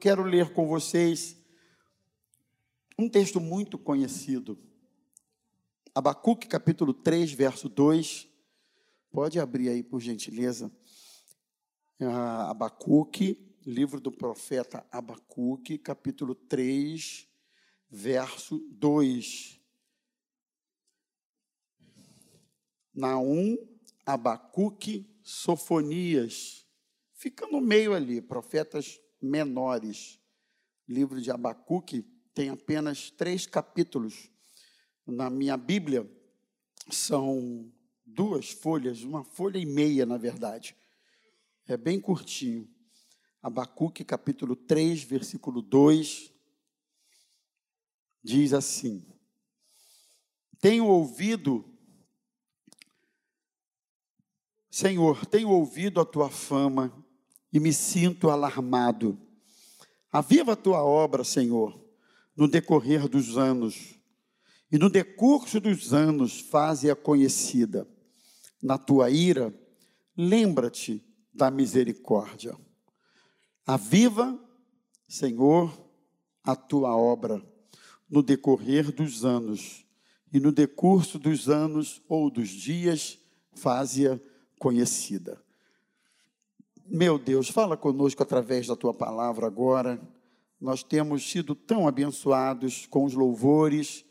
quero ler com vocês um texto muito conhecido. Abacuque, capítulo 3, verso 2. Pode abrir aí, por gentileza. Ah, Abacuque, livro do profeta Abacuque, capítulo 3, verso 2. Naum, Abacuque, Sofonias. Fica no meio ali, profetas menores. O livro de Abacuque tem apenas três capítulos. Na minha Bíblia, são duas folhas, uma folha e meia, na verdade. É bem curtinho. Abacuque, capítulo 3, versículo 2, diz assim: Tenho ouvido, Senhor, tenho ouvido a tua fama e me sinto alarmado. Aviva a tua obra, Senhor, no decorrer dos anos, e no decurso dos anos faze-a conhecida. Na tua ira, lembra-te da misericórdia. Aviva, Senhor, a tua obra no decorrer dos anos, e no decurso dos anos ou dos dias, faze-a conhecida. Meu Deus, fala conosco através da tua palavra agora. Nós temos sido tão abençoados com os louvores,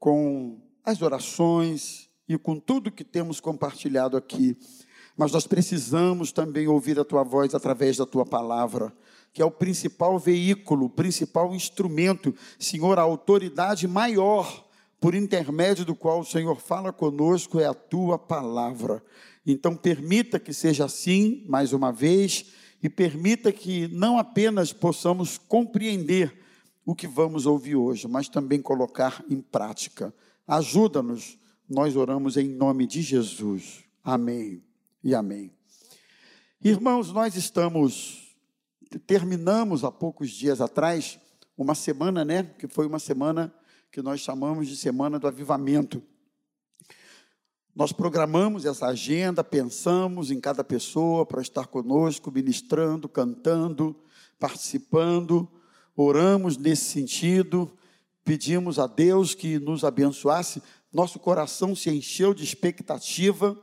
com as orações e com tudo que temos compartilhado aqui mas nós precisamos também ouvir a tua voz através da tua palavra, que é o principal veículo, o principal instrumento, Senhor, a autoridade maior por intermédio do qual o Senhor fala conosco é a tua palavra. Então, permita que seja assim, mais uma vez, e permita que não apenas possamos compreender o que vamos ouvir hoje, mas também colocar em prática. Ajuda-nos, nós oramos em nome de Jesus. Amém e amém. Irmãos, nós estamos, terminamos há poucos dias atrás, uma semana, né? Que foi uma semana que nós chamamos de Semana do Avivamento. Nós programamos essa agenda, pensamos em cada pessoa para estar conosco, ministrando, cantando, participando, oramos nesse sentido, pedimos a Deus que nos abençoasse. Nosso coração se encheu de expectativa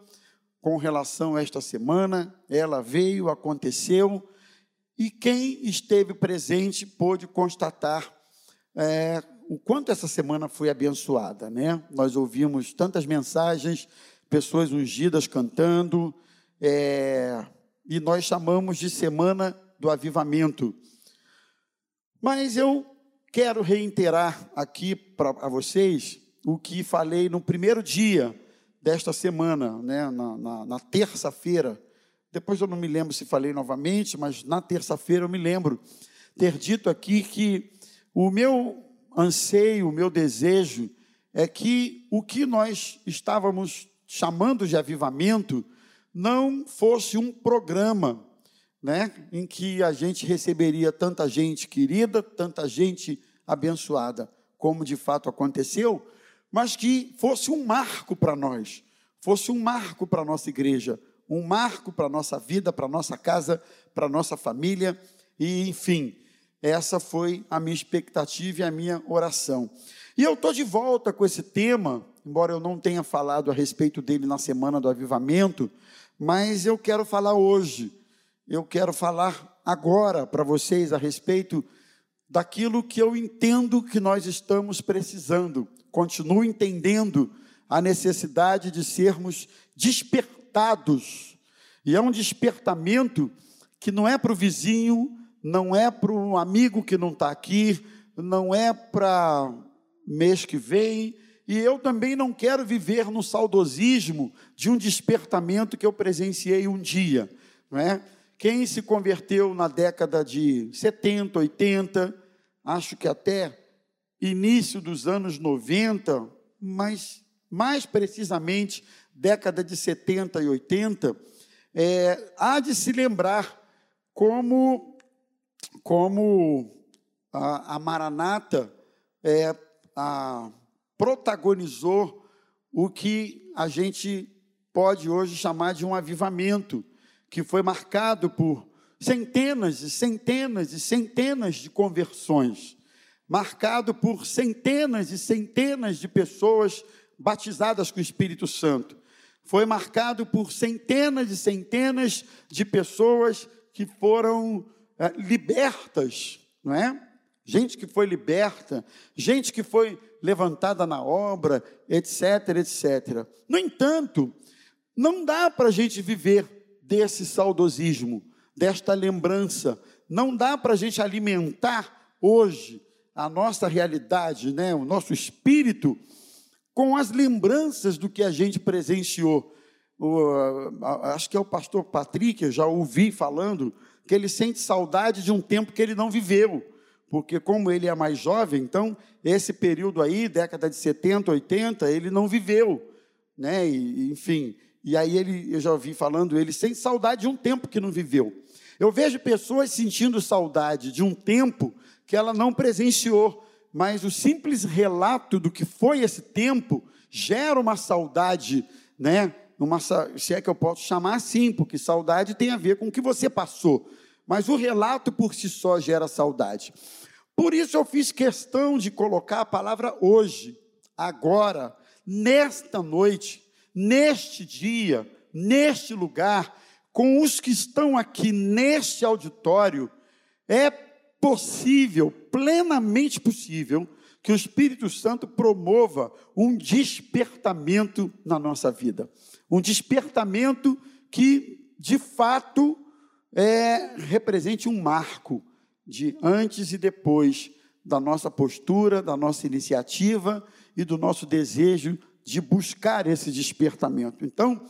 com relação a esta semana, ela veio, aconteceu, e quem esteve presente pôde constatar é, o quanto essa semana foi abençoada, né? Nós ouvimos tantas mensagens, pessoas ungidas cantando, é, e nós chamamos de Semana do Avivamento. Mas eu quero reiterar aqui para vocês o que falei no primeiro dia desta semana, né, na, na, na terça-feira. Depois eu não me lembro se falei novamente, mas na terça-feira eu me lembro ter dito aqui que o meu anseio, o meu desejo é que o que nós estávamos chamando de avivamento não fosse um programa, né, em que a gente receberia tanta gente querida, tanta gente abençoada, como de fato aconteceu, mas que fosse um marco para nós, fosse um marco para a nossa igreja, um marco para a nossa vida, para a nossa casa, para a nossa família, e enfim, essa foi a minha expectativa e a minha oração. E eu estou de volta com esse tema, embora eu não tenha falado a respeito dele na semana do avivamento, mas eu quero falar hoje, eu quero falar agora para vocês a respeito daquilo que eu entendo que nós estamos precisando continuo entendendo a necessidade de sermos despertados. E é um despertamento que não é para o vizinho, não é para o amigo que não está aqui, não é para mês que vem. E eu também não quero viver no saudosismo de um despertamento que eu presenciei um dia. Não é? Quem se converteu na década de 70, 80, acho que até início dos anos 90, mas mais precisamente década de 70 e 80, é, há de se lembrar como, como a, a Maranata é, a, protagonizou o que a gente pode hoje chamar de um avivamento, que foi marcado por centenas e centenas e centenas de conversões, marcado por centenas e centenas de pessoas batizadas com o Espírito Santo. Foi marcado por centenas e centenas de pessoas que foram libertas, não é? Gente que foi liberta, gente que foi levantada na obra, etc, etc. No entanto, não dá para a gente viver desse saudosismo, desta lembrança. Não dá para a gente alimentar hoje a nossa realidade, né, o nosso espírito, com as lembranças do que a gente presenciou. O, acho que é o pastor Patrick, eu já ouvi falando, que ele sente saudade de um tempo que ele não viveu. Porque, como ele é mais jovem, então, esse período aí, década de 70, 80, ele não viveu. Né? E, enfim, e aí ele, eu já ouvi falando, ele sente saudade de um tempo que não viveu. Eu vejo pessoas sentindo saudade de um tempo que ela não presenciou, mas o simples relato do que foi esse tempo gera uma saudade, né? Uma, se é que eu posso chamar assim, porque saudade tem a ver com o que você passou. Mas o relato por si só gera saudade. Por isso eu fiz questão de colocar a palavra hoje, agora, nesta noite, neste dia, neste lugar, com os que estão aqui neste auditório, é possível, plenamente possível, que o Espírito Santo promova um despertamento na nossa vida. Um despertamento que, de fato, é, represente um marco de antes e depois da nossa postura, da nossa iniciativa e do nosso desejo de buscar esse despertamento. Então,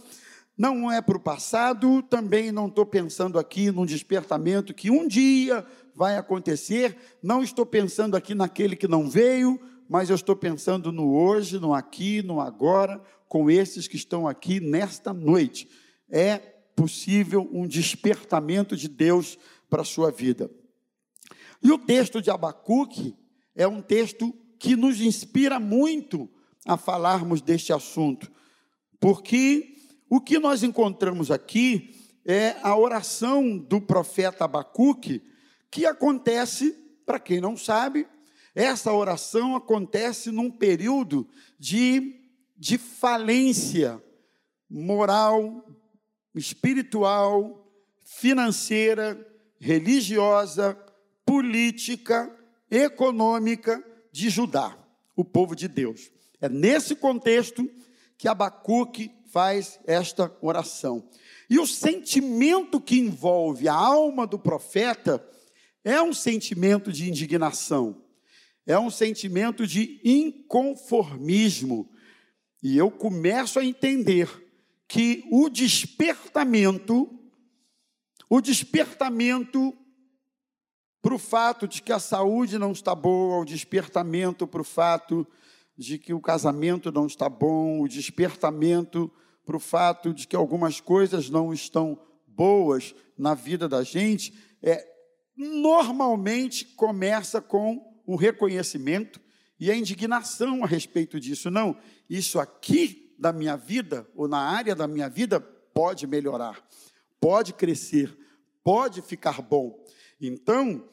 não é para o passado, também não estou pensando aqui num despertamento que um dia vai acontecer, não estou pensando aqui naquele que não veio, mas eu estou pensando no hoje, no aqui, no agora, com esses que estão aqui nesta noite. É possível um despertamento de Deus para a sua vida. E o texto de Abacuque é um texto que nos inspira muito a falarmos deste assunto, porque o que nós encontramos aqui é a oração do profeta Abacuque, que acontece, para quem não sabe, essa oração acontece num período de, de falência moral, espiritual, financeira, religiosa, política, econômica de Judá, o povo de Deus. É nesse contexto que Abacuque faz esta oração. E o sentimento que envolve a alma do profeta é um sentimento de indignação, é um sentimento de inconformismo. E eu começo a entender que o despertamento, o despertamento para o fato de que a saúde não está boa, o despertamento para o fato de que o casamento não está bom, o despertamento para o fato de que algumas coisas não estão boas na vida da gente, é, normalmente começa com o reconhecimento e a indignação a respeito disso. Não, isso aqui da minha vida, ou na área da minha vida, pode melhorar, pode crescer, pode ficar bom. Então,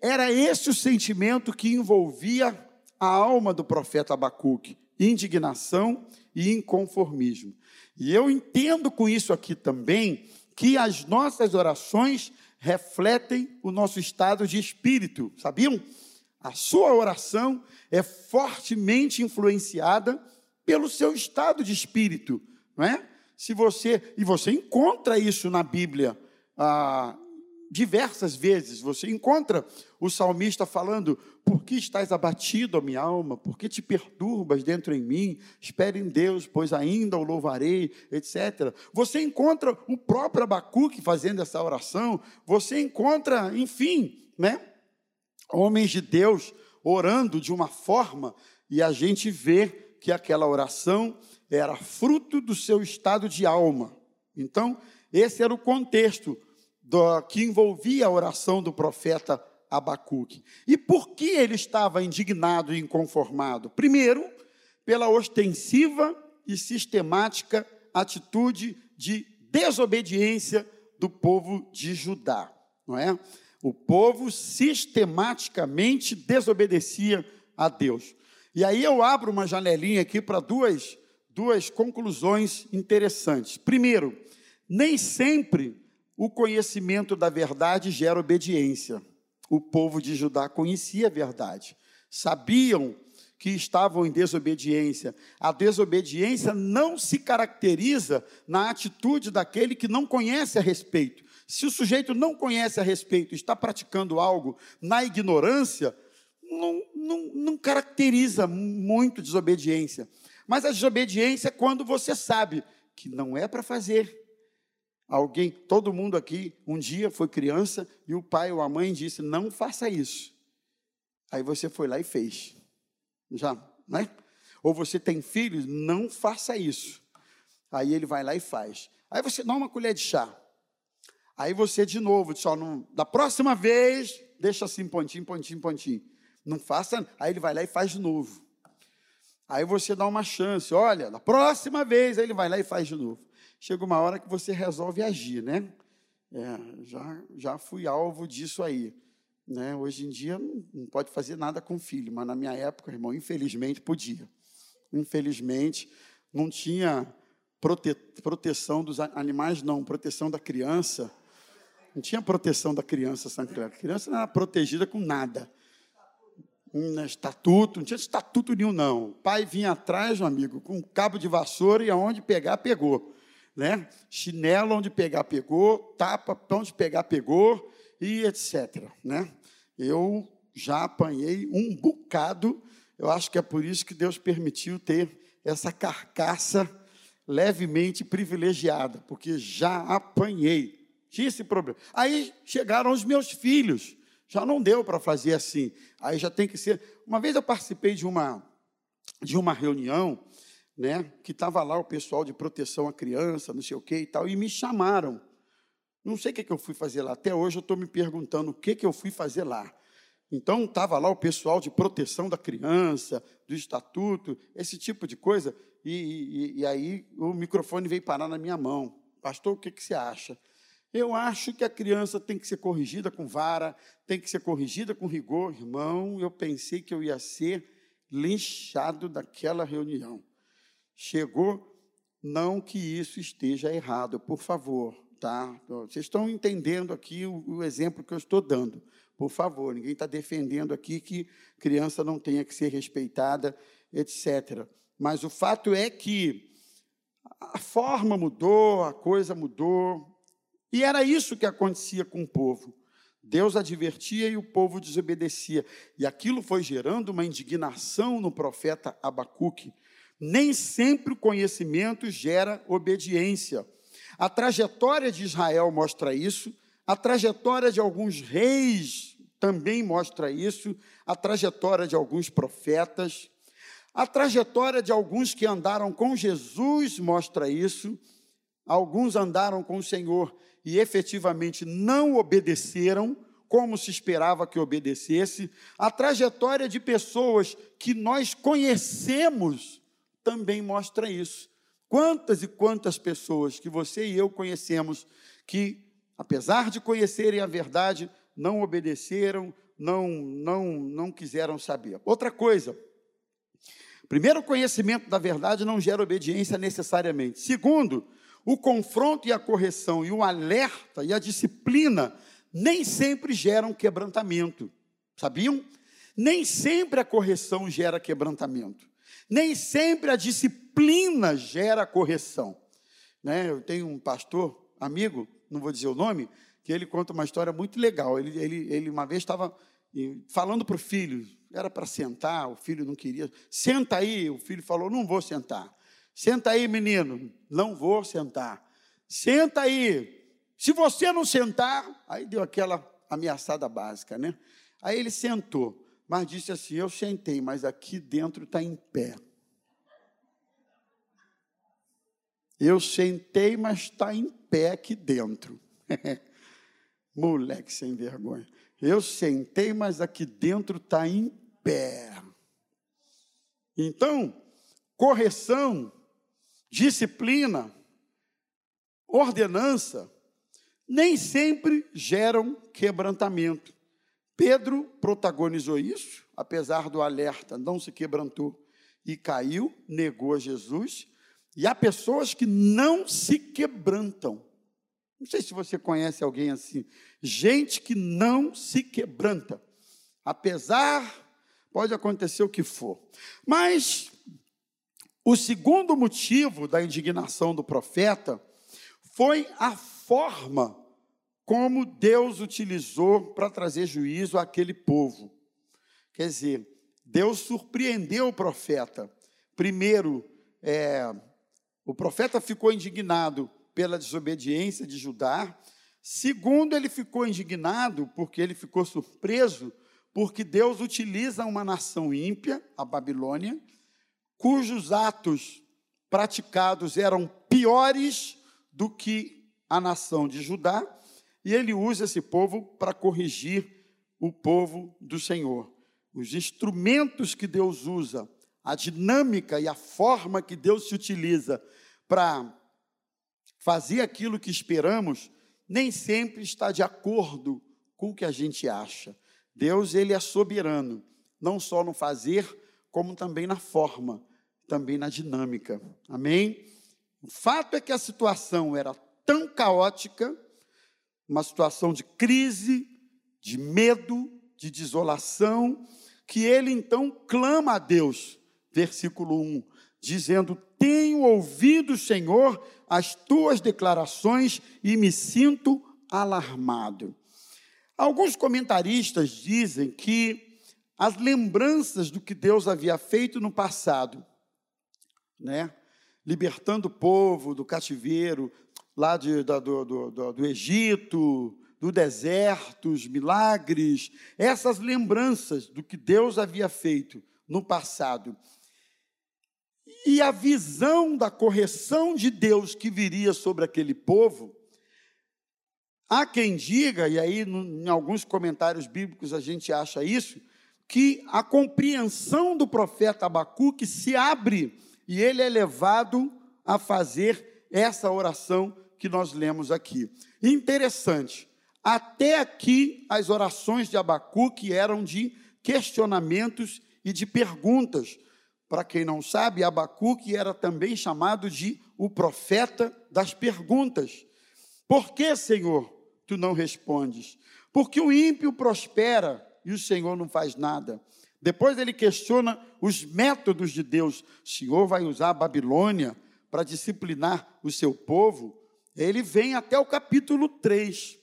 era esse o sentimento que envolvia a alma do profeta Abacuque: indignação e inconformismo. E eu entendo com isso aqui também que as nossas orações refletem o nosso estado de espírito, sabiam? A sua oração é fortemente influenciada pelo seu estado de espírito, não é? Se você e você encontra isso na Bíblia, ah, diversas vezes você encontra o salmista falando: Por que estás abatido, a minha alma? Por que te perturbas dentro em mim? Espere em Deus, pois ainda o louvarei, etc. Você encontra o próprio Abacuque fazendo essa oração. Você encontra, enfim, né? Homens de Deus orando de uma forma e a gente vê que aquela oração era fruto do seu estado de alma. Então, esse era o contexto do, que envolvia a oração do profeta Abacuque. E por que ele estava indignado e inconformado? Primeiro, pela ostensiva e sistemática atitude de desobediência do povo de Judá, não é? O povo sistematicamente desobedecia a Deus. E aí eu abro uma janelinha aqui para duas, duas conclusões interessantes. Primeiro, nem sempre o conhecimento da verdade gera obediência. O povo de Judá conhecia a verdade, sabiam que estavam em desobediência. A desobediência não se caracteriza na atitude daquele que não conhece a respeito. Se o sujeito não conhece a respeito, está praticando algo na ignorância, não, não, não caracteriza muito desobediência. Mas a desobediência é quando você sabe que não é para fazer. Alguém, todo mundo aqui, um dia foi criança e o pai ou a mãe disse: não faça isso. Aí você foi lá e fez. Já, né? Ou você tem filhos, não faça isso. Aí ele vai lá e faz. Aí você dá uma colher de chá. Aí você de novo, diz, ó, não, da próxima vez, deixa assim, pontinho, pontinho, pontinho. Não faça, aí ele vai lá e faz de novo. Aí você dá uma chance, olha, da próxima vez, aí ele vai lá e faz de novo. Chega uma hora que você resolve agir, né? É, já, já fui alvo disso aí. Né? Hoje em dia não pode fazer nada com filho, mas na minha época, irmão, infelizmente podia. Infelizmente não tinha prote proteção dos animais, não, proteção da criança. Não tinha proteção da criança, A criança não era protegida com nada. Um estatuto, não tinha estatuto nenhum, não. O pai vinha atrás, meu amigo, com um cabo de vassoura e aonde pegar, pegou. Né? Chinelo onde pegar, pegou. Tapa onde pegar, pegou e etc. Né? Eu já apanhei um bocado, eu acho que é por isso que Deus permitiu ter essa carcaça levemente privilegiada, porque já apanhei, tinha esse problema. Aí chegaram os meus filhos, já não deu para fazer assim, aí já tem que ser. Uma vez eu participei de uma, de uma reunião, né, que estava lá o pessoal de proteção à criança, não sei o que e tal, e me chamaram. Não sei o que, que eu fui fazer lá. Até hoje eu estou me perguntando o que, que eu fui fazer lá. Então estava lá o pessoal de proteção da criança, do estatuto, esse tipo de coisa, e, e, e aí o microfone veio parar na minha mão. Pastor, o que, que você acha? Eu acho que a criança tem que ser corrigida com vara, tem que ser corrigida com rigor. Irmão, eu pensei que eu ia ser linchado daquela reunião. Chegou, não que isso esteja errado, por favor, Tá? Vocês estão entendendo aqui o, o exemplo que eu estou dando. Por favor, ninguém está defendendo aqui que criança não tenha que ser respeitada, etc. Mas o fato é que a forma mudou, a coisa mudou, e era isso que acontecia com o povo. Deus advertia e o povo desobedecia. E aquilo foi gerando uma indignação no profeta Abacuque. Nem sempre o conhecimento gera obediência. A trajetória de Israel mostra isso, a trajetória de alguns reis também mostra isso, a trajetória de alguns profetas, a trajetória de alguns que andaram com Jesus mostra isso. Alguns andaram com o Senhor e efetivamente não obedeceram como se esperava que obedecesse. A trajetória de pessoas que nós conhecemos também mostra isso. Quantas e quantas pessoas que você e eu conhecemos que, apesar de conhecerem a verdade, não obedeceram, não, não, não quiseram saber. Outra coisa, primeiro, o conhecimento da verdade não gera obediência necessariamente. Segundo, o confronto e a correção e o alerta e a disciplina nem sempre geram quebrantamento. Sabiam? Nem sempre a correção gera quebrantamento. Nem sempre a disciplina gera correção. Né? Eu tenho um pastor, amigo, não vou dizer o nome, que ele conta uma história muito legal. Ele, ele, ele uma vez estava falando para o filho, era para sentar, o filho não queria. Senta aí, o filho falou: Não vou sentar. Senta aí, menino, não vou sentar. Senta aí. Se você não sentar, aí deu aquela ameaçada básica, né? Aí ele sentou mas disse assim: Eu sentei, mas aqui dentro está em pé. Eu sentei, mas está em pé aqui dentro. Moleque sem vergonha. Eu sentei, mas aqui dentro está em pé. Então, correção, disciplina, ordenança, nem sempre geram quebrantamento. Pedro protagonizou isso, apesar do alerta, não se quebrantou e caiu, negou a Jesus. E há pessoas que não se quebrantam. Não sei se você conhece alguém assim. Gente que não se quebranta. Apesar, pode acontecer o que for. Mas o segundo motivo da indignação do profeta foi a forma como Deus utilizou para trazer juízo àquele povo. Quer dizer, Deus surpreendeu o profeta. Primeiro, é, o profeta ficou indignado pela desobediência de Judá. Segundo, ele ficou indignado porque ele ficou surpreso, porque Deus utiliza uma nação ímpia, a Babilônia, cujos atos praticados eram piores do que a nação de Judá, e ele usa esse povo para corrigir o povo do Senhor. Os instrumentos que Deus usa, a dinâmica e a forma que Deus se utiliza para fazer aquilo que esperamos, nem sempre está de acordo com o que a gente acha. Deus, ele é soberano, não só no fazer, como também na forma, também na dinâmica. Amém? O fato é que a situação era tão caótica uma situação de crise, de medo, de desolação, que ele então clama a Deus, versículo 1, dizendo: Tenho ouvido, Senhor, as tuas declarações e me sinto alarmado. Alguns comentaristas dizem que as lembranças do que Deus havia feito no passado, né, libertando o povo do cativeiro, lá de, do, do, do, do Egito, do deserto, os milagres, essas lembranças do que Deus havia feito no passado. E a visão da correção de Deus que viria sobre aquele povo, há quem diga, e aí em alguns comentários bíblicos a gente acha isso, que a compreensão do profeta Abacuque se abre e ele é levado a fazer essa oração que nós lemos aqui. Interessante, até aqui as orações de Abacuque eram de questionamentos e de perguntas. Para quem não sabe, Abacuque era também chamado de o profeta das perguntas. Por que, Senhor, tu não respondes? Porque o ímpio prospera e o Senhor não faz nada. Depois ele questiona os métodos de Deus. O Senhor vai usar a Babilônia para disciplinar o seu povo? ele vem até o capítulo 3.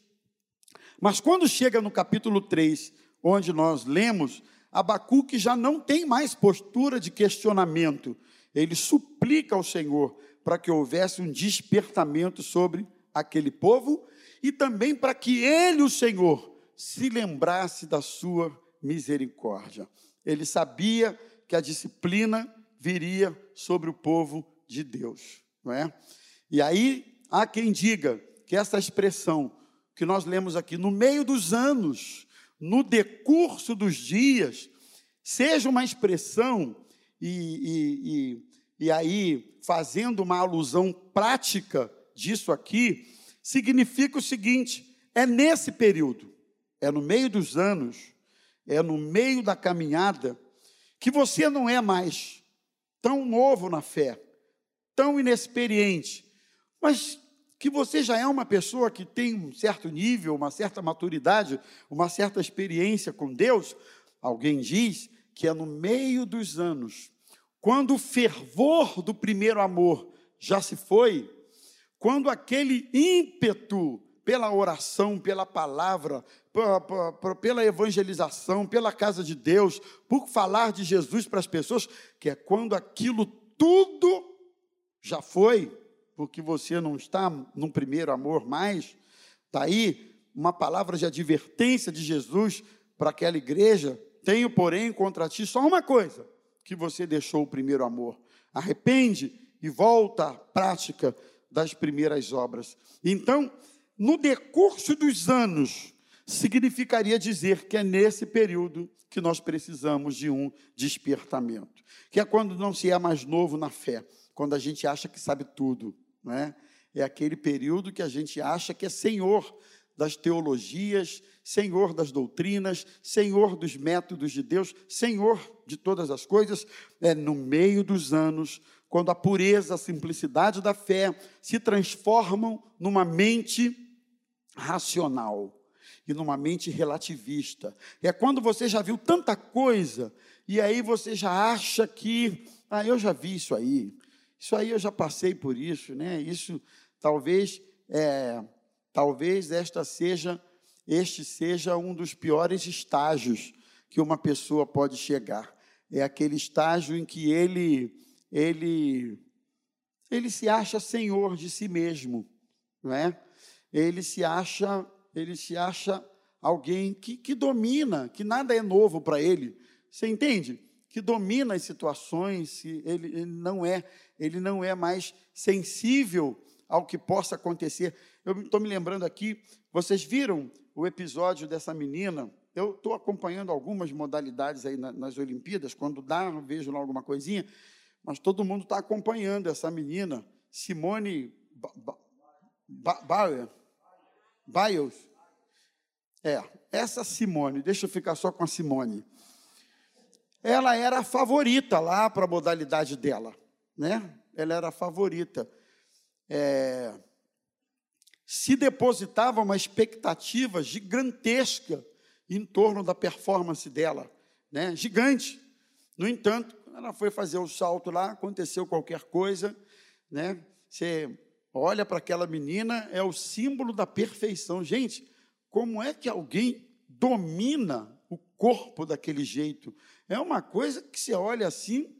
Mas quando chega no capítulo 3, onde nós lemos, Abacuque já não tem mais postura de questionamento. Ele suplica ao Senhor para que houvesse um despertamento sobre aquele povo e também para que ele, o Senhor, se lembrasse da sua misericórdia. Ele sabia que a disciplina viria sobre o povo de Deus, não é? E aí Há quem diga que essa expressão que nós lemos aqui, no meio dos anos, no decurso dos dias, seja uma expressão, e, e, e, e aí fazendo uma alusão prática disso aqui, significa o seguinte: é nesse período, é no meio dos anos, é no meio da caminhada, que você não é mais tão novo na fé, tão inexperiente, mas que você já é uma pessoa que tem um certo nível, uma certa maturidade, uma certa experiência com Deus, alguém diz que é no meio dos anos, quando o fervor do primeiro amor já se foi, quando aquele ímpeto pela oração, pela palavra, pela evangelização, pela casa de Deus, por falar de Jesus para as pessoas, que é quando aquilo tudo já foi, porque você não está num primeiro amor mais. Está aí uma palavra de advertência de Jesus para aquela igreja. Tenho, porém, contra ti só uma coisa: que você deixou o primeiro amor. Arrepende e volta à prática das primeiras obras. Então, no decurso dos anos, significaria dizer que é nesse período que nós precisamos de um despertamento, que é quando não se é mais novo na fé, quando a gente acha que sabe tudo, não é? É aquele período que a gente acha que é senhor das teologias, senhor das doutrinas, senhor dos métodos de Deus, senhor de todas as coisas. É no meio dos anos, quando a pureza, a simplicidade da fé se transformam numa mente racional e numa mente relativista. É quando você já viu tanta coisa e aí você já acha que, ah, eu já vi isso aí, isso aí eu já passei por isso, né? Isso talvez, é, talvez esta seja, este seja um dos piores estágios que uma pessoa pode chegar. É aquele estágio em que ele, ele, ele se acha senhor de si mesmo, não é? Ele se acha ele se acha alguém que, que domina, que nada é novo para ele. Você entende? Que domina as situações, ele, ele, não é, ele não é mais sensível ao que possa acontecer. Eu estou me lembrando aqui, vocês viram o episódio dessa menina? Eu estou acompanhando algumas modalidades aí nas Olimpíadas, quando dá, vejo lá alguma coisinha, mas todo mundo está acompanhando essa menina, Simone Bauer. Biles. É, essa Simone, deixa eu ficar só com a Simone. Ela era a favorita lá para a modalidade dela, né? Ela era a favorita. É, se depositava uma expectativa gigantesca em torno da performance dela, né? Gigante. No entanto, ela foi fazer o salto lá, aconteceu qualquer coisa, né? Você olha para aquela menina, é o símbolo da perfeição. Gente, como é que alguém domina o corpo daquele jeito? É uma coisa que você olha assim,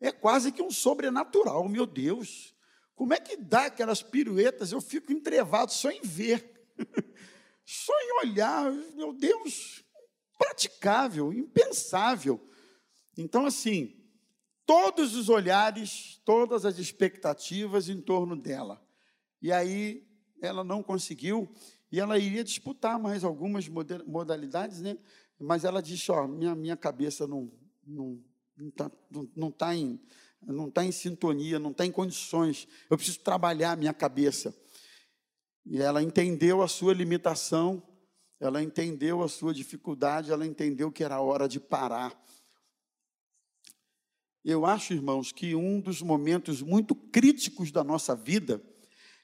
é quase que um sobrenatural, meu Deus. Como é que dá aquelas piruetas? Eu fico entrevado só em ver, só em olhar, meu Deus, praticável, impensável. Então, assim, todos os olhares, todas as expectativas em torno dela. E aí ela não conseguiu, e ela iria disputar mais algumas modalidades, né? mas ela disse: Ó, minha, minha cabeça não não tá, não, não tá em, não tá em sintonia, não está em condições, eu preciso trabalhar a minha cabeça. E ela entendeu a sua limitação, ela entendeu a sua dificuldade, ela entendeu que era hora de parar eu acho, irmãos, que um dos momentos muito críticos da nossa vida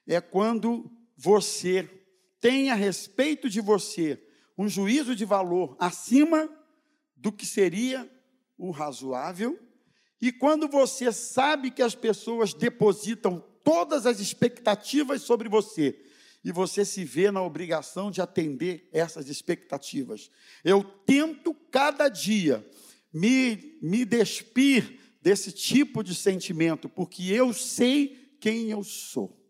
é quando você tem a respeito de você um juízo de valor acima do que seria o razoável, e quando você sabe que as pessoas depositam todas as expectativas sobre você, e você se vê na obrigação de atender essas expectativas. Eu tento cada dia me, me despir desse tipo de sentimento, porque eu sei quem eu sou.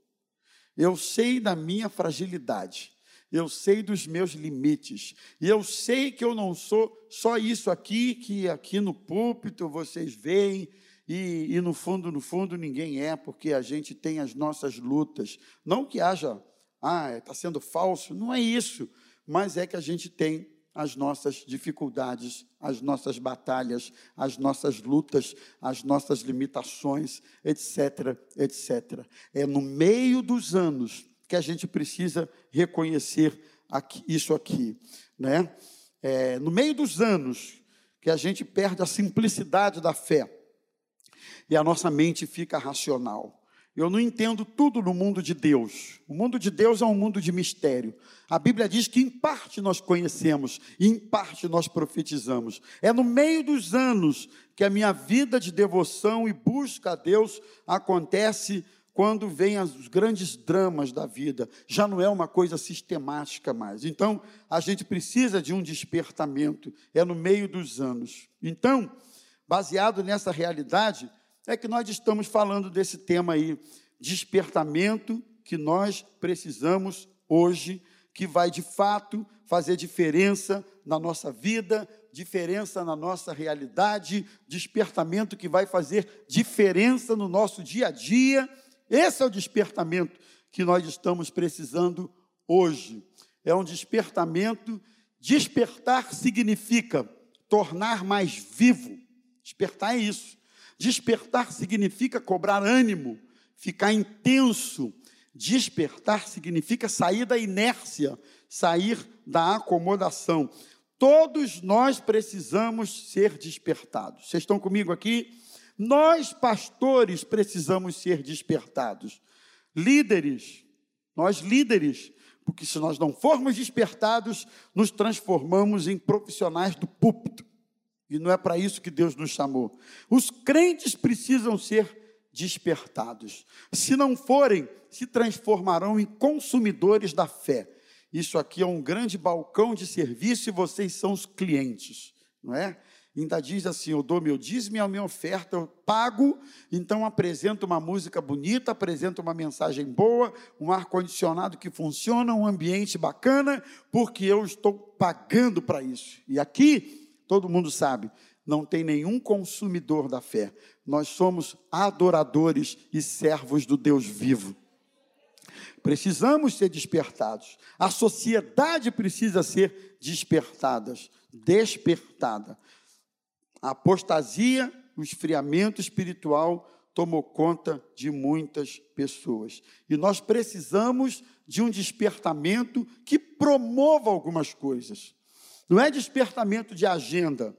Eu sei da minha fragilidade. Eu sei dos meus limites. E eu sei que eu não sou só isso aqui, que aqui no púlpito vocês veem, e, e no fundo, no fundo, ninguém é, porque a gente tem as nossas lutas. Não que haja, ah, está sendo falso, não é isso, mas é que a gente tem as nossas dificuldades, as nossas batalhas, as nossas lutas, as nossas limitações, etc, etc. É no meio dos anos que a gente precisa reconhecer aqui, isso aqui, né? É, no meio dos anos que a gente perde a simplicidade da fé e a nossa mente fica racional. Eu não entendo tudo no mundo de Deus. O mundo de Deus é um mundo de mistério. A Bíblia diz que em parte nós conhecemos e em parte nós profetizamos. É no meio dos anos que a minha vida de devoção e busca a Deus acontece quando vêm os grandes dramas da vida. Já não é uma coisa sistemática mais. Então, a gente precisa de um despertamento. É no meio dos anos. Então, baseado nessa realidade, é que nós estamos falando desse tema aí, despertamento que nós precisamos hoje, que vai de fato fazer diferença na nossa vida, diferença na nossa realidade, despertamento que vai fazer diferença no nosso dia a dia. Esse é o despertamento que nós estamos precisando hoje. É um despertamento. Despertar significa tornar mais vivo. Despertar é isso. Despertar significa cobrar ânimo, ficar intenso, Despertar significa sair da inércia, sair da acomodação. Todos nós precisamos ser despertados. Vocês estão comigo aqui? Nós, pastores, precisamos ser despertados. Líderes, nós líderes, porque se nós não formos despertados, nos transformamos em profissionais do púlpito. E não é para isso que Deus nos chamou. Os crentes precisam ser despertados. Se não forem, se transformarão em consumidores da fé. Isso aqui é um grande balcão de serviço e vocês são os clientes, não é? Ainda diz assim: eu dou meu dízimo e a minha oferta, eu pago, então apresento uma música bonita, apresento uma mensagem boa, um ar-condicionado que funciona, um ambiente bacana, porque eu estou pagando para isso. E aqui, todo mundo sabe, não tem nenhum consumidor da fé, nós somos adoradores e servos do Deus vivo. Precisamos ser despertados. A sociedade precisa ser despertada, despertada. A apostasia, o esfriamento espiritual tomou conta de muitas pessoas. E nós precisamos de um despertamento que promova algumas coisas. Não é despertamento de agenda,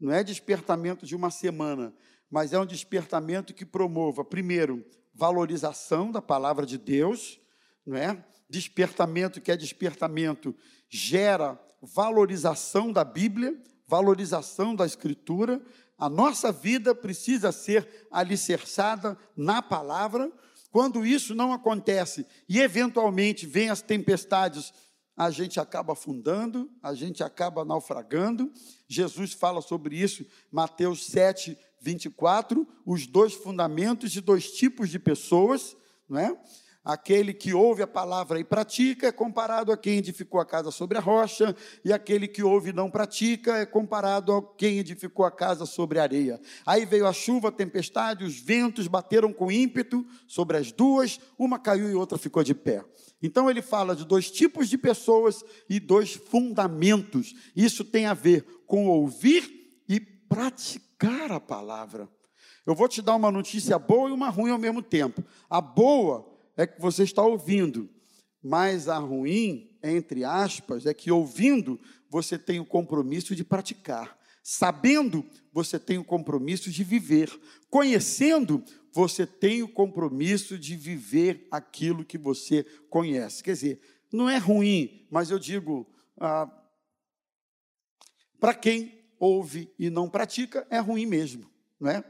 não é despertamento de uma semana, mas é um despertamento que promova, primeiro, valorização da palavra de Deus, não é? Despertamento que é despertamento gera valorização da Bíblia, valorização da Escritura. A nossa vida precisa ser alicerçada na palavra. Quando isso não acontece e eventualmente vem as tempestades, a gente acaba afundando, a gente acaba naufragando. Jesus fala sobre isso, Mateus 7, 24, os dois fundamentos de dois tipos de pessoas, não é? Aquele que ouve a palavra e pratica é comparado a quem edificou a casa sobre a rocha, e aquele que ouve e não pratica é comparado a quem edificou a casa sobre a areia. Aí veio a chuva, a tempestade, os ventos bateram com ímpeto sobre as duas, uma caiu e outra ficou de pé. Então ele fala de dois tipos de pessoas e dois fundamentos. Isso tem a ver com ouvir e praticar a palavra. Eu vou te dar uma notícia boa e uma ruim ao mesmo tempo. A boa é que você está ouvindo, mas a ruim, entre aspas, é que ouvindo você tem o compromisso de praticar. Sabendo, você tem o compromisso de viver. Conhecendo, você tem o compromisso de viver aquilo que você conhece. Quer dizer, não é ruim, mas eu digo, ah, para quem ouve e não pratica, é ruim mesmo, não é?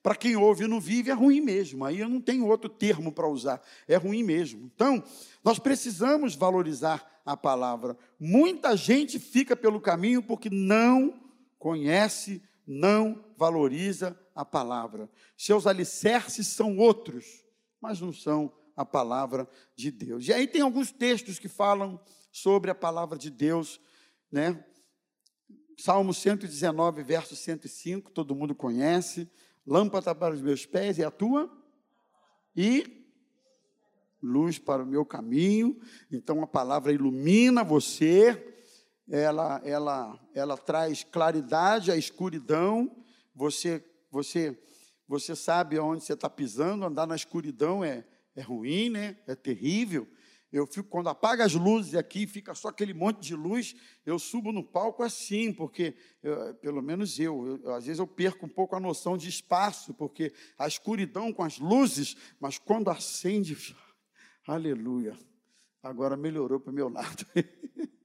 Para quem ouve e não vive, é ruim mesmo. Aí eu não tenho outro termo para usar. É ruim mesmo. Então, nós precisamos valorizar a palavra. Muita gente fica pelo caminho porque não conhece, não valoriza a palavra. Seus alicerces são outros, mas não são a palavra de Deus. E aí tem alguns textos que falam sobre a palavra de Deus, né? Salmo 119, verso 105, todo mundo conhece lâmpada para os meus pés e a tua, e luz para o meu caminho. Então a palavra ilumina você, ela, ela, ela traz claridade à escuridão. Você, você, você sabe aonde você está pisando. Andar na escuridão é, é ruim, né? É terrível. Eu fico, quando apaga as luzes aqui, fica só aquele monte de luz, eu subo no palco assim, porque, eu, pelo menos eu, eu, às vezes eu perco um pouco a noção de espaço, porque a escuridão com as luzes, mas quando acende, aleluia, agora melhorou para o meu lado.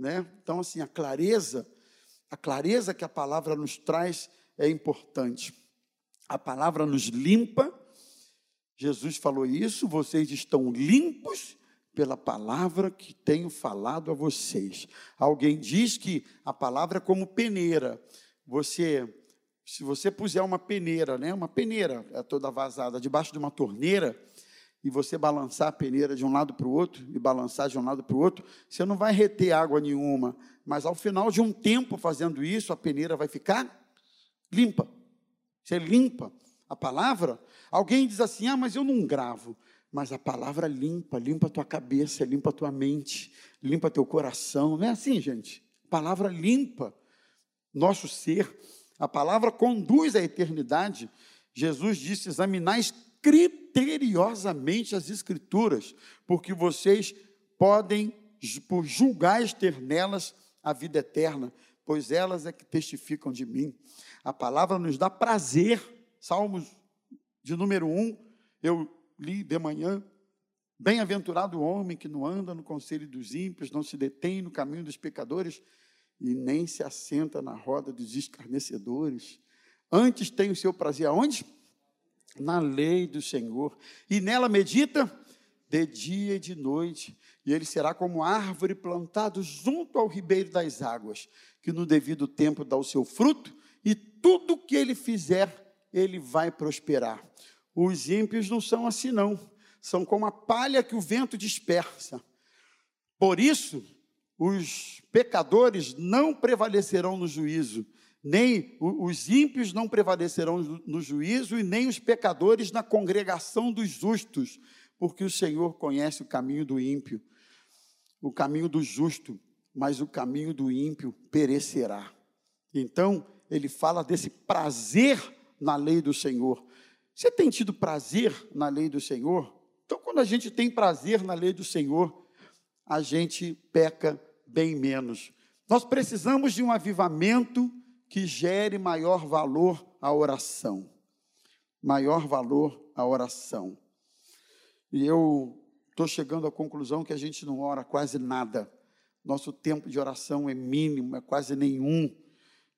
né? Então, assim, a clareza, a clareza que a palavra nos traz é importante. A palavra nos limpa, Jesus falou isso, vocês estão limpos pela palavra que tenho falado a vocês. Alguém diz que a palavra é como peneira. Você, se você puser uma peneira, né, uma peneira é toda vazada debaixo de uma torneira e você balançar a peneira de um lado para o outro e balançar de um lado para o outro, você não vai reter água nenhuma, mas ao final de um tempo fazendo isso, a peneira vai ficar limpa. Você limpa a palavra. Alguém diz assim: "Ah, mas eu não gravo". Mas a palavra limpa, limpa a tua cabeça, limpa a tua mente, limpa teu coração. Não é assim, gente? A palavra limpa nosso ser. A palavra conduz à eternidade. Jesus disse: examinais criteriosamente as Escrituras, porque vocês podem por julgais ter nelas a vida eterna, pois elas é que testificam de mim. A palavra nos dá prazer. Salmos de número 1, eu li de manhã. Bem-aventurado o homem que não anda no conselho dos ímpios, não se detém no caminho dos pecadores e nem se assenta na roda dos escarnecedores. Antes tem o seu prazer aonde? Na lei do Senhor. E nela medita de dia e de noite. E ele será como árvore plantada junto ao ribeiro das águas, que no devido tempo dá o seu fruto, e tudo que ele fizer, ele vai prosperar. Os ímpios não são assim, não. São como a palha que o vento dispersa. Por isso, os pecadores não prevalecerão no juízo, nem os ímpios não prevalecerão no juízo, e nem os pecadores na congregação dos justos, porque o Senhor conhece o caminho do ímpio, o caminho do justo, mas o caminho do ímpio perecerá. Então, ele fala desse prazer na lei do Senhor. Você tem tido prazer na lei do Senhor? Então, quando a gente tem prazer na lei do Senhor, a gente peca bem menos. Nós precisamos de um avivamento que gere maior valor à oração. Maior valor à oração. E eu estou chegando à conclusão que a gente não ora quase nada. Nosso tempo de oração é mínimo, é quase nenhum.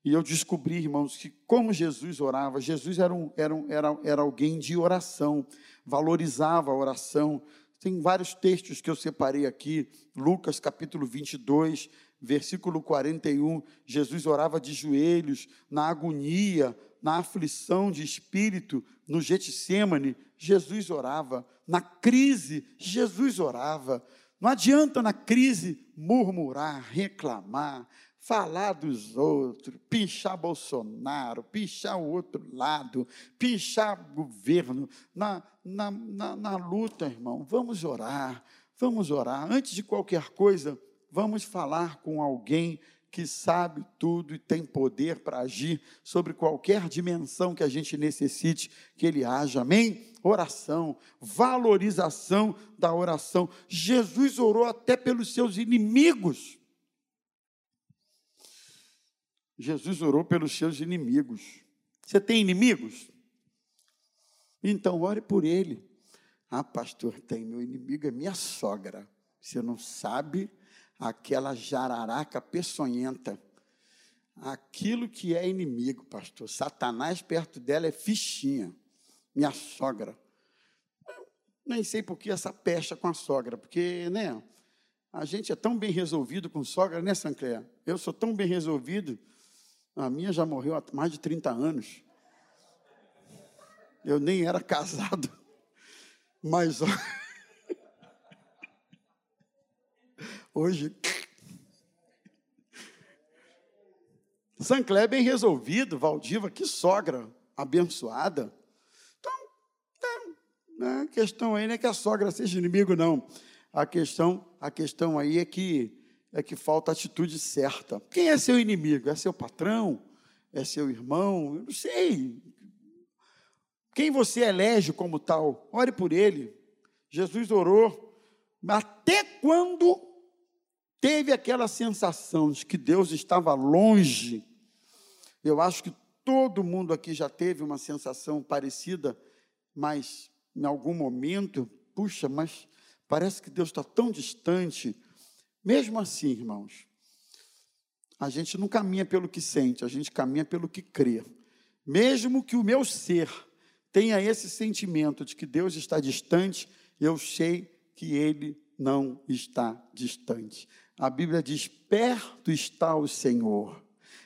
E eu descobri, irmãos, que como Jesus orava, Jesus era, um, era, um, era, era alguém de oração, valorizava a oração, tem vários textos que eu separei aqui, Lucas capítulo 22, versículo 41. Jesus orava de joelhos, na agonia, na aflição de espírito, no Getsemane, Jesus orava. Na crise, Jesus orava. Não adianta na crise murmurar, reclamar, falar dos outros, pinchar Bolsonaro, pinchar o outro lado, pinchar governo. Na, na, na, na luta, irmão, vamos orar, vamos orar. Antes de qualquer coisa, vamos falar com alguém que sabe tudo e tem poder para agir sobre qualquer dimensão que a gente necessite que ele haja. Amém? Oração, valorização da oração. Jesus orou até pelos seus inimigos. Jesus orou pelos seus inimigos. Você tem inimigos? Então ore por ele. Ah, pastor, tem. Meu inimigo é minha sogra. Você não sabe aquela jararaca peçonhenta. Aquilo que é inimigo, pastor. Satanás perto dela é fichinha. Minha sogra. Nem sei por que essa pecha com a sogra, porque, né? A gente é tão bem resolvido com sogra, né, Sancler? Eu sou tão bem resolvido a minha já morreu há mais de 30 anos. Eu nem era casado. Mas hoje Sancler bem resolvido, Valdiva, que sogra abençoada. Então, é, a questão aí não é que a sogra seja inimigo, não. A questão, a questão aí é que é que falta a atitude certa. Quem é seu inimigo? É seu patrão? É seu irmão? Eu não sei. Quem você elege como tal? Ore por ele. Jesus orou. Até quando teve aquela sensação de que Deus estava longe, eu acho que todo mundo aqui já teve uma sensação parecida, mas em algum momento, puxa, mas parece que Deus está tão distante mesmo assim, irmãos, a gente não caminha pelo que sente, a gente caminha pelo que crê. Mesmo que o meu ser tenha esse sentimento de que Deus está distante, eu sei que Ele não está distante. A Bíblia diz: perto está o Senhor.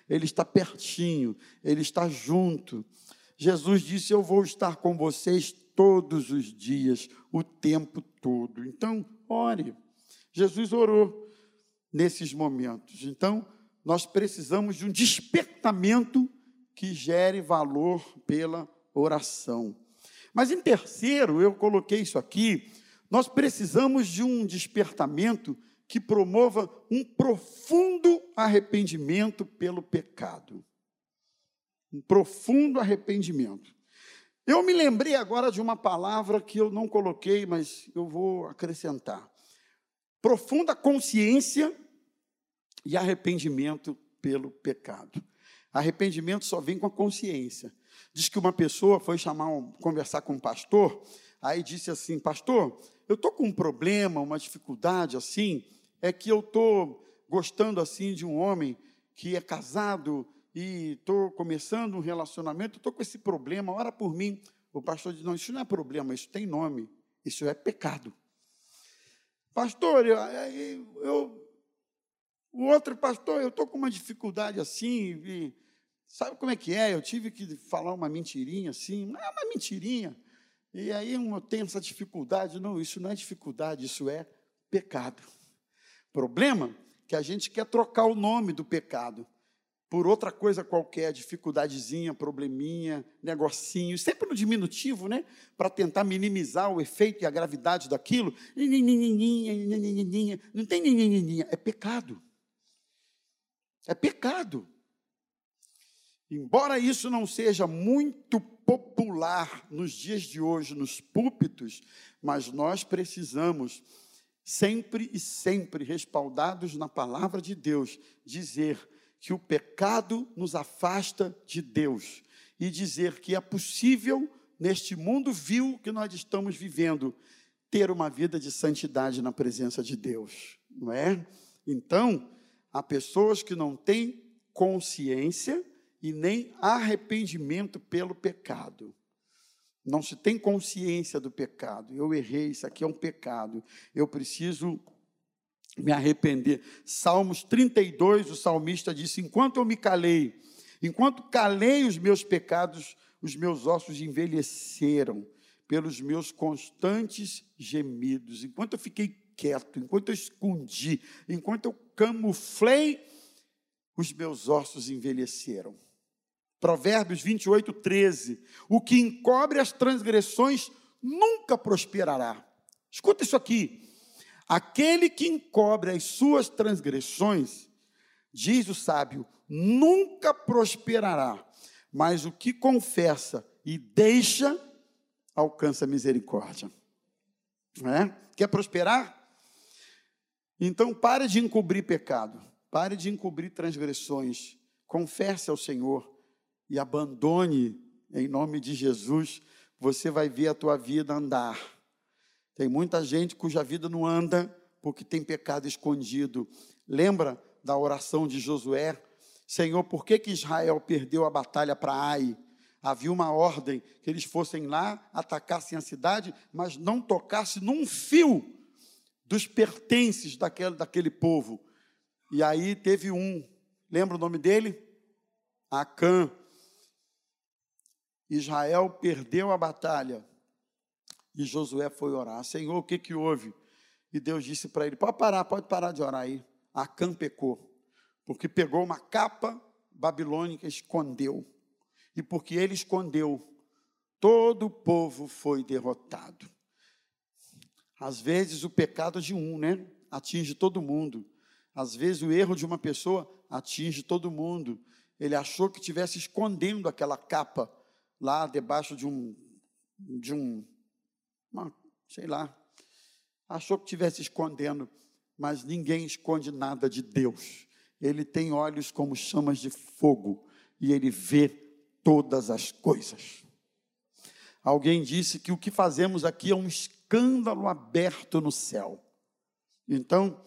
Ele está pertinho, Ele está junto. Jesus disse: Eu vou estar com vocês todos os dias, o tempo todo. Então, ore. Jesus orou nesses momentos. Então, nós precisamos de um despertamento que gere valor pela oração. Mas em terceiro, eu coloquei isso aqui, nós precisamos de um despertamento que promova um profundo arrependimento pelo pecado. Um profundo arrependimento. Eu me lembrei agora de uma palavra que eu não coloquei, mas eu vou acrescentar. Profunda consciência e arrependimento pelo pecado. Arrependimento só vem com a consciência. Diz que uma pessoa foi chamar um, conversar com um pastor, aí disse assim: Pastor, eu estou com um problema, uma dificuldade assim, é que eu estou gostando assim de um homem que é casado e estou começando um relacionamento, estou com esse problema, ora por mim. O pastor diz: Não, isso não é problema, isso tem nome, isso é pecado. Pastor, eu, eu o outro pastor, eu estou com uma dificuldade assim, e sabe como é que é? Eu tive que falar uma mentirinha assim, não é uma mentirinha. E aí eu tenho essa dificuldade. Não, isso não é dificuldade, isso é pecado. Problema que a gente quer trocar o nome do pecado por outra coisa qualquer, dificuldadezinha, probleminha, negocinho, sempre no diminutivo, né? Para tentar minimizar o efeito e a gravidade daquilo. Não tem nininha, é pecado. É pecado. Embora isso não seja muito popular nos dias de hoje nos púlpitos, mas nós precisamos sempre e sempre respaldados na palavra de Deus dizer que o pecado nos afasta de Deus e dizer que é possível neste mundo vil que nós estamos vivendo ter uma vida de santidade na presença de Deus, não é? Então, Há pessoas que não têm consciência e nem arrependimento pelo pecado. Não se tem consciência do pecado. Eu errei, isso aqui é um pecado. Eu preciso me arrepender. Salmos 32, o salmista disse: Enquanto eu me calei, enquanto calei os meus pecados, os meus ossos envelheceram pelos meus constantes gemidos. Enquanto eu fiquei quieto, enquanto eu escondi, enquanto eu camuflei, os meus ossos envelheceram. Provérbios 28, 13. O que encobre as transgressões nunca prosperará. Escuta isso aqui. Aquele que encobre as suas transgressões, diz o sábio, nunca prosperará, mas o que confessa e deixa, alcança misericórdia. É? Quer prosperar? Então pare de encobrir pecado, pare de encobrir transgressões, confesse ao Senhor e abandone em nome de Jesus, você vai ver a tua vida andar. Tem muita gente cuja vida não anda porque tem pecado escondido. Lembra da oração de Josué? Senhor, por que, que Israel perdeu a batalha para Ai? Havia uma ordem que eles fossem lá, atacassem a cidade, mas não tocassem num fio dos pertences daquele, daquele povo. E aí teve um, lembra o nome dele? Acã. Israel perdeu a batalha. E Josué foi orar: Senhor, o que, que houve? E Deus disse para ele: Pode parar, pode parar de orar aí. Acã pecou, porque pegou uma capa babilônica e escondeu. E porque ele escondeu, todo o povo foi derrotado. Às vezes o pecado de um, né, atinge todo mundo. Às vezes o erro de uma pessoa atinge todo mundo. Ele achou que estivesse escondendo aquela capa lá debaixo de um, de um, uma, sei lá, achou que estivesse escondendo, mas ninguém esconde nada de Deus. Ele tem olhos como chamas de fogo e ele vê todas as coisas. Alguém disse que o que fazemos aqui é um escândalo aberto no céu. Então,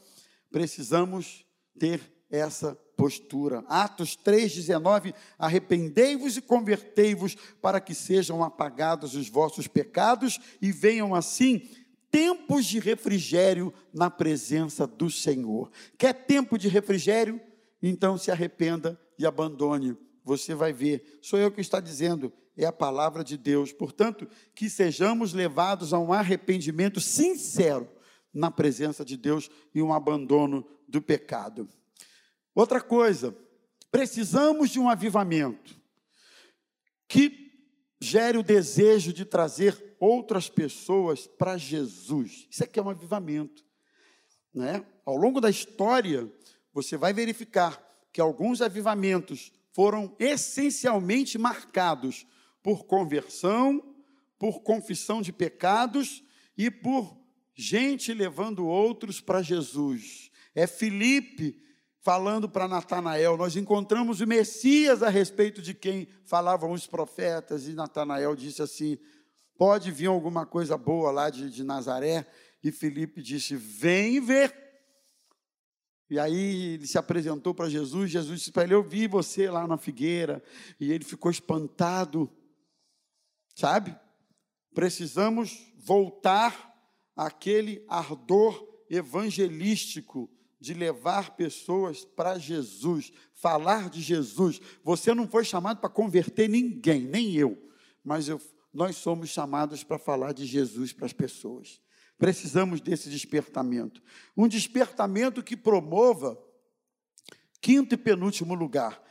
precisamos ter essa postura. Atos 3,19: Arrependei-vos e convertei-vos, para que sejam apagados os vossos pecados e venham assim tempos de refrigério na presença do Senhor. Quer tempo de refrigério? Então se arrependa e abandone. Você vai ver. Sou eu que está dizendo é a palavra de Deus. Portanto, que sejamos levados a um arrependimento sincero na presença de Deus e um abandono do pecado. Outra coisa, precisamos de um avivamento que gere o desejo de trazer outras pessoas para Jesus. Isso aqui é um avivamento. Né? Ao longo da história, você vai verificar que alguns avivamentos foram essencialmente marcados por conversão por confissão de pecados e por gente levando outros para Jesus. É Filipe falando para Natanael. Nós encontramos o Messias a respeito de quem falavam os profetas, e Natanael disse assim: pode vir alguma coisa boa lá de, de Nazaré? E Filipe disse: vem ver. E aí ele se apresentou para Jesus, Jesus disse para ele: Eu vi você lá na figueira. E ele ficou espantado. Sabe? Precisamos voltar àquele ardor evangelístico de levar pessoas para Jesus, falar de Jesus. Você não foi chamado para converter ninguém, nem eu, mas eu, nós somos chamados para falar de Jesus para as pessoas. Precisamos desse despertamento. Um despertamento que promova, quinto e penúltimo lugar,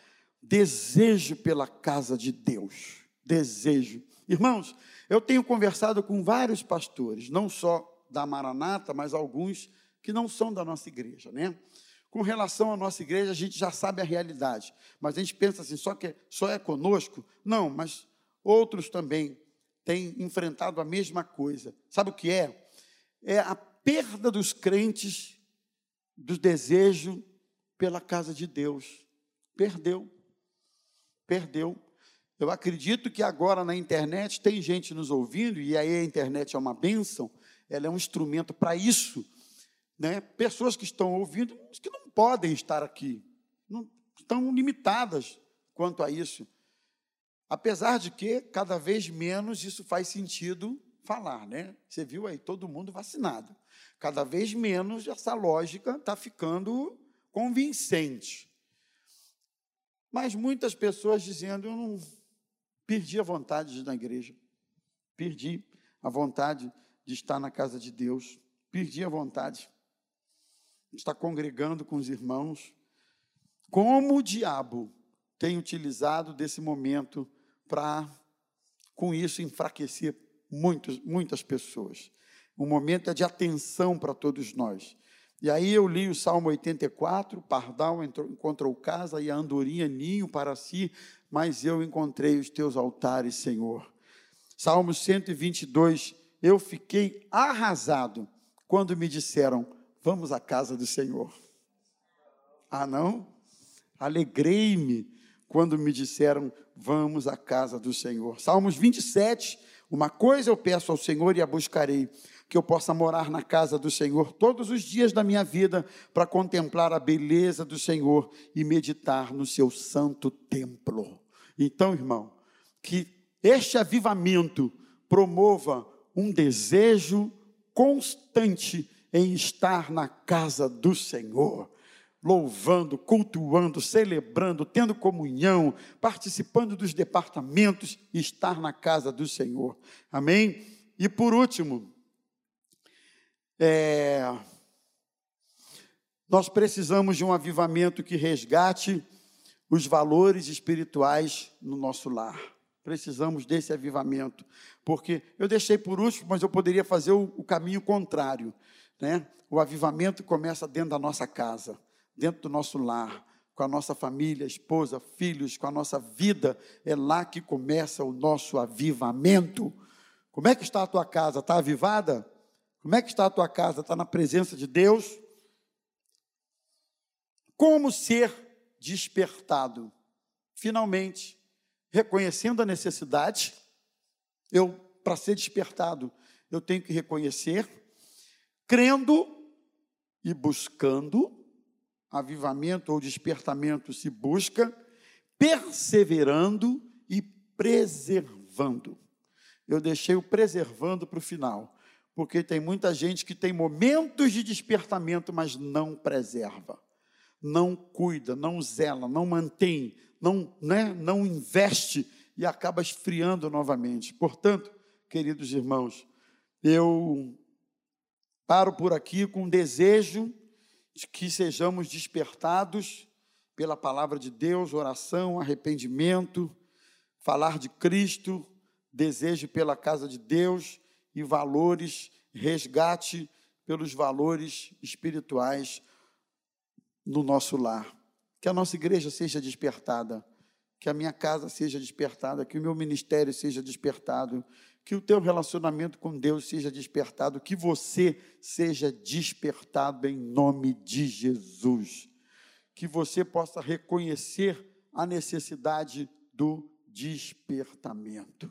desejo pela casa de Deus. Desejo. Irmãos, eu tenho conversado com vários pastores, não só da Maranata, mas alguns que não são da nossa igreja, né? Com relação à nossa igreja, a gente já sabe a realidade, mas a gente pensa assim, só que só é conosco? Não, mas outros também têm enfrentado a mesma coisa. Sabe o que é? É a perda dos crentes do desejo pela casa de Deus. Perdeu. Perdeu. Eu acredito que agora na internet tem gente nos ouvindo, e aí a internet é uma bênção, ela é um instrumento para isso né, pessoas que estão ouvindo que não podem estar aqui, não estão limitadas quanto a isso. Apesar de que cada vez menos isso faz sentido falar, né? Você viu aí todo mundo vacinado. Cada vez menos essa lógica está ficando convincente. Mas muitas pessoas dizendo, eu não perdi a vontade de ir na igreja, perdi a vontade de estar na casa de Deus, perdi a vontade está congregando com os irmãos. Como o diabo tem utilizado desse momento para, com isso, enfraquecer muitos, muitas pessoas. O momento é de atenção para todos nós. E aí eu li o Salmo 84, Pardal entrou, encontrou casa e a andorinha ninho para si, mas eu encontrei os teus altares, Senhor. Salmo 122, eu fiquei arrasado quando me disseram, Vamos à casa do Senhor. Ah, não? Alegrei-me quando me disseram, vamos à casa do Senhor. Salmos 27, uma coisa eu peço ao Senhor e a buscarei, que eu possa morar na casa do Senhor todos os dias da minha vida, para contemplar a beleza do Senhor e meditar no seu santo templo. Então, irmão, que este avivamento promova um desejo constante em estar na casa do Senhor, louvando, cultuando, celebrando, tendo comunhão, participando dos departamentos, estar na casa do Senhor. Amém? E por último, é, nós precisamos de um avivamento que resgate os valores espirituais no nosso lar. Precisamos desse avivamento, porque eu deixei por último, mas eu poderia fazer o, o caminho contrário. Né? O avivamento começa dentro da nossa casa, dentro do nosso lar, com a nossa família, esposa, filhos, com a nossa vida. É lá que começa o nosso avivamento. Como é que está a tua casa? Está avivada? Como é que está a tua casa? Está na presença de Deus? Como ser despertado? Finalmente, reconhecendo a necessidade, eu, para ser despertado, eu tenho que reconhecer crendo e buscando, avivamento ou despertamento se busca, perseverando e preservando. Eu deixei o preservando para o final, porque tem muita gente que tem momentos de despertamento, mas não preserva, não cuida, não zela, não mantém, não, né, não investe e acaba esfriando novamente. Portanto, queridos irmãos, eu Paro por aqui com o desejo de que sejamos despertados pela palavra de Deus, oração, arrependimento, falar de Cristo, desejo pela casa de Deus e valores, resgate pelos valores espirituais no nosso lar. Que a nossa igreja seja despertada, que a minha casa seja despertada, que o meu ministério seja despertado, que o teu relacionamento com Deus seja despertado, que você seja despertado em nome de Jesus. Que você possa reconhecer a necessidade do despertamento.